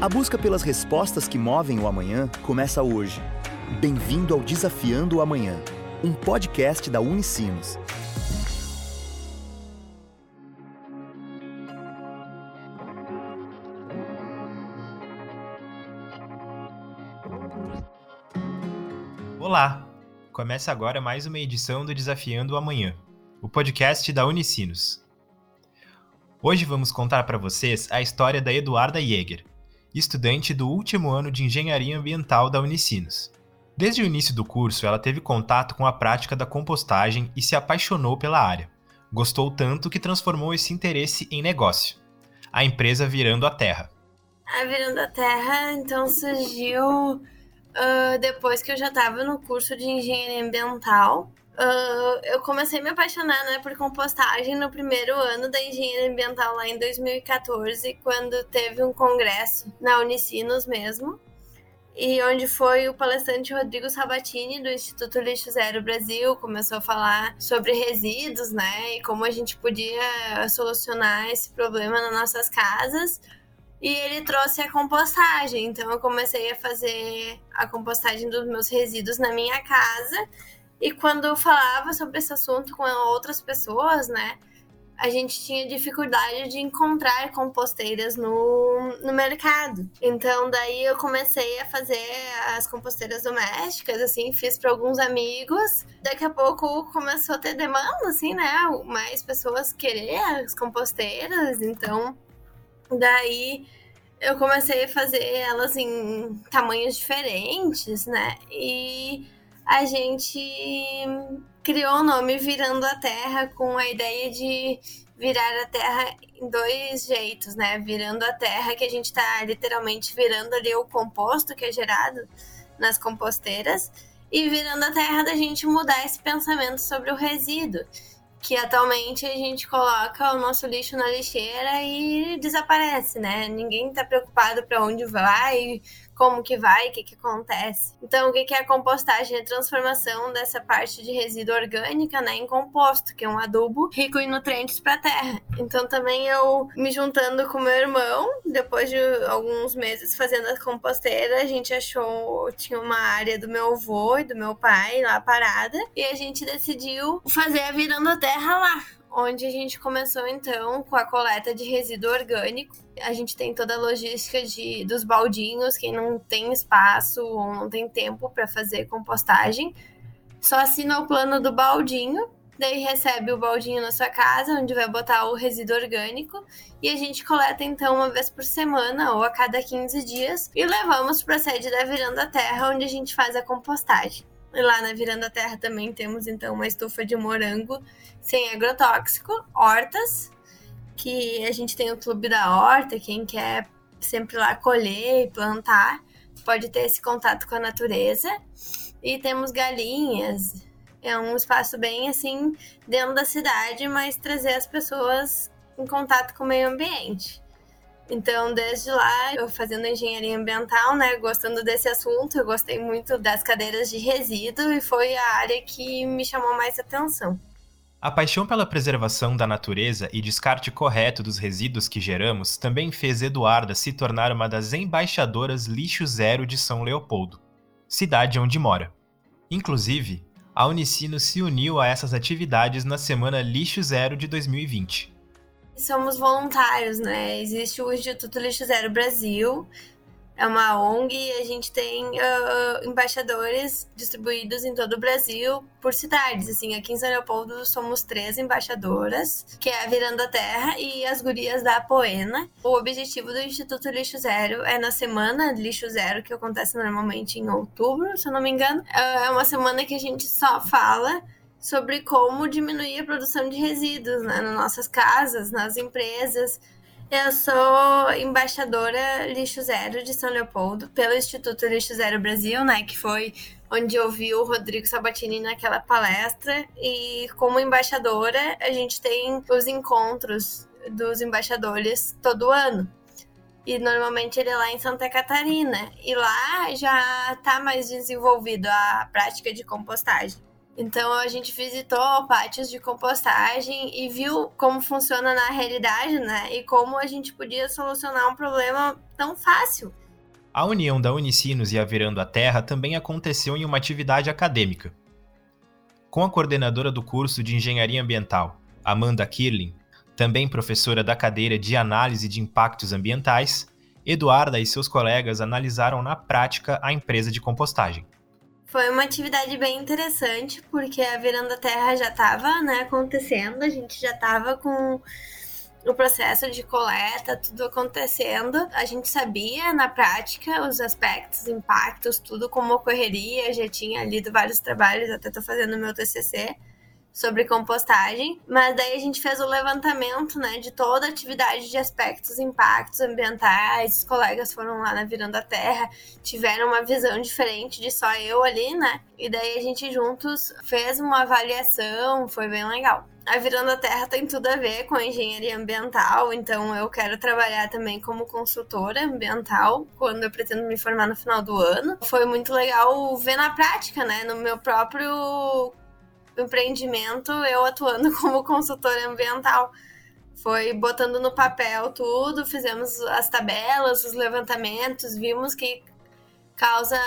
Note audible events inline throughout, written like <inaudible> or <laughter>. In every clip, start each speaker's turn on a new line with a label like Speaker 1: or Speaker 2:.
Speaker 1: A busca pelas respostas que movem o amanhã começa hoje. Bem-vindo ao Desafiando o Amanhã, um podcast da Unicinos.
Speaker 2: Olá! Começa agora mais uma edição do Desafiando o Amanhã, o podcast da Unicinos. Hoje vamos contar para vocês a história da Eduarda Jäger, estudante do último ano de Engenharia Ambiental da Unicinos. Desde o início do curso, ela teve contato com a prática da compostagem e se apaixonou pela área. Gostou tanto que transformou esse interesse em negócio, a empresa Virando a Terra.
Speaker 3: A Virando a Terra, então, surgiu uh, depois que eu já estava no curso de engenharia ambiental. Uh, eu comecei a me apaixonar né, por compostagem no primeiro ano da engenharia ambiental, lá em 2014, quando teve um congresso na Unicinos mesmo, e onde foi o palestrante Rodrigo Sabatini, do Instituto Lixo Zero Brasil, começou a falar sobre resíduos, né, e como a gente podia solucionar esse problema nas nossas casas e ele trouxe a compostagem. Então eu comecei a fazer a compostagem dos meus resíduos na minha casa. E quando eu falava sobre esse assunto com outras pessoas, né, a gente tinha dificuldade de encontrar composteiras no, no mercado. Então, daí eu comecei a fazer as composteiras domésticas, assim, fiz para alguns amigos. Daqui a pouco começou a ter demanda, assim, né? Mais pessoas querer as composteiras. Então, Daí eu comecei a fazer elas em tamanhos diferentes, né? E a gente criou o nome Virando a Terra com a ideia de virar a terra em dois jeitos, né? Virando a terra, que a gente tá literalmente virando ali o composto que é gerado nas composteiras, e virando a terra da gente mudar esse pensamento sobre o resíduo que atualmente a gente coloca o nosso lixo na lixeira e desaparece, né? Ninguém tá preocupado para onde vai, como que vai, o que que acontece. Então, o que que é a compostagem? É a transformação dessa parte de resíduo orgânica, né, em composto, que é um adubo rico em nutrientes para a terra. Então, também eu me juntando com meu irmão, depois de alguns meses fazendo a composteira, a gente achou tinha uma área do meu avô e do meu pai lá parada e a gente decidiu fazer a virando a terra lá onde a gente começou então com a coleta de resíduo orgânico. A gente tem toda a logística de, dos baldinhos, quem não tem espaço ou não tem tempo para fazer compostagem, só assina o plano do baldinho, daí recebe o baldinho na sua casa, onde vai botar o resíduo orgânico, e a gente coleta então uma vez por semana ou a cada 15 dias e levamos para a sede da Viranda Terra, onde a gente faz a compostagem. E lá na Viranda Terra também temos então uma estufa de morango sem agrotóxico, hortas, que a gente tem o Clube da Horta, quem quer sempre lá colher e plantar, pode ter esse contato com a natureza. E temos galinhas, é um espaço bem assim dentro da cidade, mas trazer as pessoas em contato com o meio ambiente. Então, desde lá, eu fazendo engenharia ambiental, né, gostando desse assunto, eu gostei muito das cadeiras de resíduo e foi a área que me chamou mais atenção.
Speaker 2: A paixão pela preservação da natureza e descarte correto dos resíduos que geramos também fez Eduarda se tornar uma das embaixadoras Lixo Zero de São Leopoldo, cidade onde mora. Inclusive, a Unicino se uniu a essas atividades na Semana Lixo Zero de 2020
Speaker 3: somos voluntários, né? Existe o Instituto Lixo Zero Brasil, é uma ONG e a gente tem uh, embaixadores distribuídos em todo o Brasil por cidades. Assim, aqui em São Leopoldo somos três embaixadoras, que é a Virando a Terra e as Gurias da Poena. O objetivo do Instituto Lixo Zero é na semana Lixo Zero, que acontece normalmente em outubro, se eu não me engano. Uh, é uma semana que a gente só fala sobre como diminuir a produção de resíduos né, nas nossas casas, nas empresas. Eu sou embaixadora Lixo Zero de São Leopoldo, pelo Instituto Lixo Zero Brasil, né, que foi onde eu vi o Rodrigo Sabatini naquela palestra. E como embaixadora, a gente tem os encontros dos embaixadores todo ano. E normalmente ele é lá em Santa Catarina. E lá já está mais desenvolvido a prática de compostagem. Então a gente visitou pátios de compostagem e viu como funciona na realidade, né? E como a gente podia solucionar um problema tão fácil.
Speaker 2: A união da Unicinos e a Virando a Terra também aconteceu em uma atividade acadêmica. Com a coordenadora do curso de Engenharia Ambiental, Amanda Kirling, também professora da cadeira de Análise de Impactos Ambientais, Eduarda e seus colegas analisaram na prática a empresa de compostagem.
Speaker 3: Foi uma atividade bem interessante, porque a Virando a Terra já estava né, acontecendo, a gente já estava com o processo de coleta, tudo acontecendo. A gente sabia na prática os aspectos, impactos, tudo como ocorreria. Já tinha lido vários trabalhos, até estou fazendo meu TCC sobre compostagem, mas daí a gente fez o levantamento, né, de toda a atividade de aspectos, impactos ambientais. Os colegas foram lá na Virando a Terra, tiveram uma visão diferente de só eu ali, né? E daí a gente juntos fez uma avaliação, foi bem legal. A Virando a Terra tem tudo a ver com a engenharia ambiental, então eu quero trabalhar também como consultora ambiental quando eu pretendo me formar no final do ano. Foi muito legal ver na prática, né, no meu próprio empreendimento, eu atuando <laughs> como consultora ambiental. Foi botando no papel tudo, fizemos as tabelas, os levantamentos, vimos que causa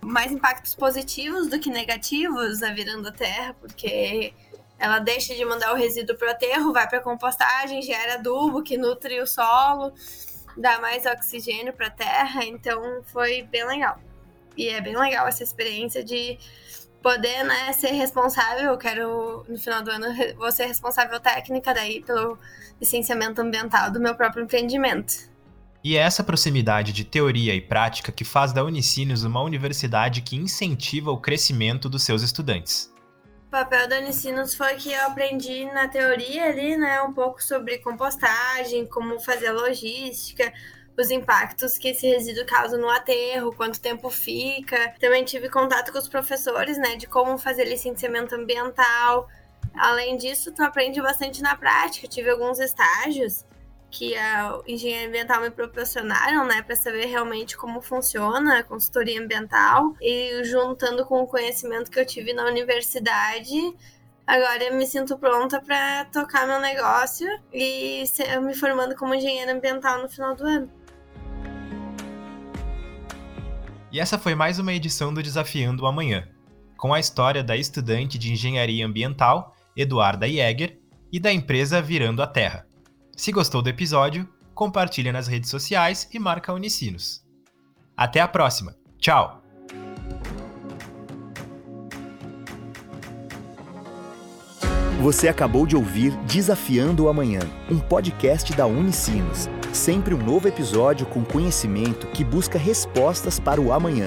Speaker 3: mais impactos positivos do que negativos a virando a terra, porque ela deixa de mandar o resíduo para o aterro, vai para compostagem, gera adubo que nutre o solo, dá mais oxigênio para a terra, então foi bem legal. E é bem legal essa experiência de poder, né, ser responsável, eu quero, no final do ano, vou ser responsável técnica daí pelo licenciamento ambiental do meu próprio empreendimento.
Speaker 2: E é essa proximidade de teoria e prática que faz da Unicinos uma universidade que incentiva o crescimento dos seus estudantes.
Speaker 3: O papel da Unicinos foi que eu aprendi na teoria ali, né, um pouco sobre compostagem, como fazer logística, os impactos que esse resíduo causa no aterro, quanto tempo fica. Também tive contato com os professores, né, de como fazer licenciamento ambiental. Além disso, tu aprende bastante na prática. tive alguns estágios que a engenharia ambiental me proporcionaram, né, para saber realmente como funciona a consultoria ambiental e juntando com o conhecimento que eu tive na universidade, agora eu me sinto pronta para tocar meu negócio e me formando como engenheira ambiental no final do ano.
Speaker 2: E essa foi mais uma edição do Desafiando o Amanhã, com a história da estudante de engenharia ambiental, Eduarda Jäger, e da empresa Virando a Terra. Se gostou do episódio, compartilha nas redes sociais e marca Unicinos. Até a próxima. Tchau!
Speaker 1: Você acabou de ouvir Desafiando o Amanhã, um podcast da Unicinos. Sempre um novo episódio com conhecimento que busca respostas para o amanhã.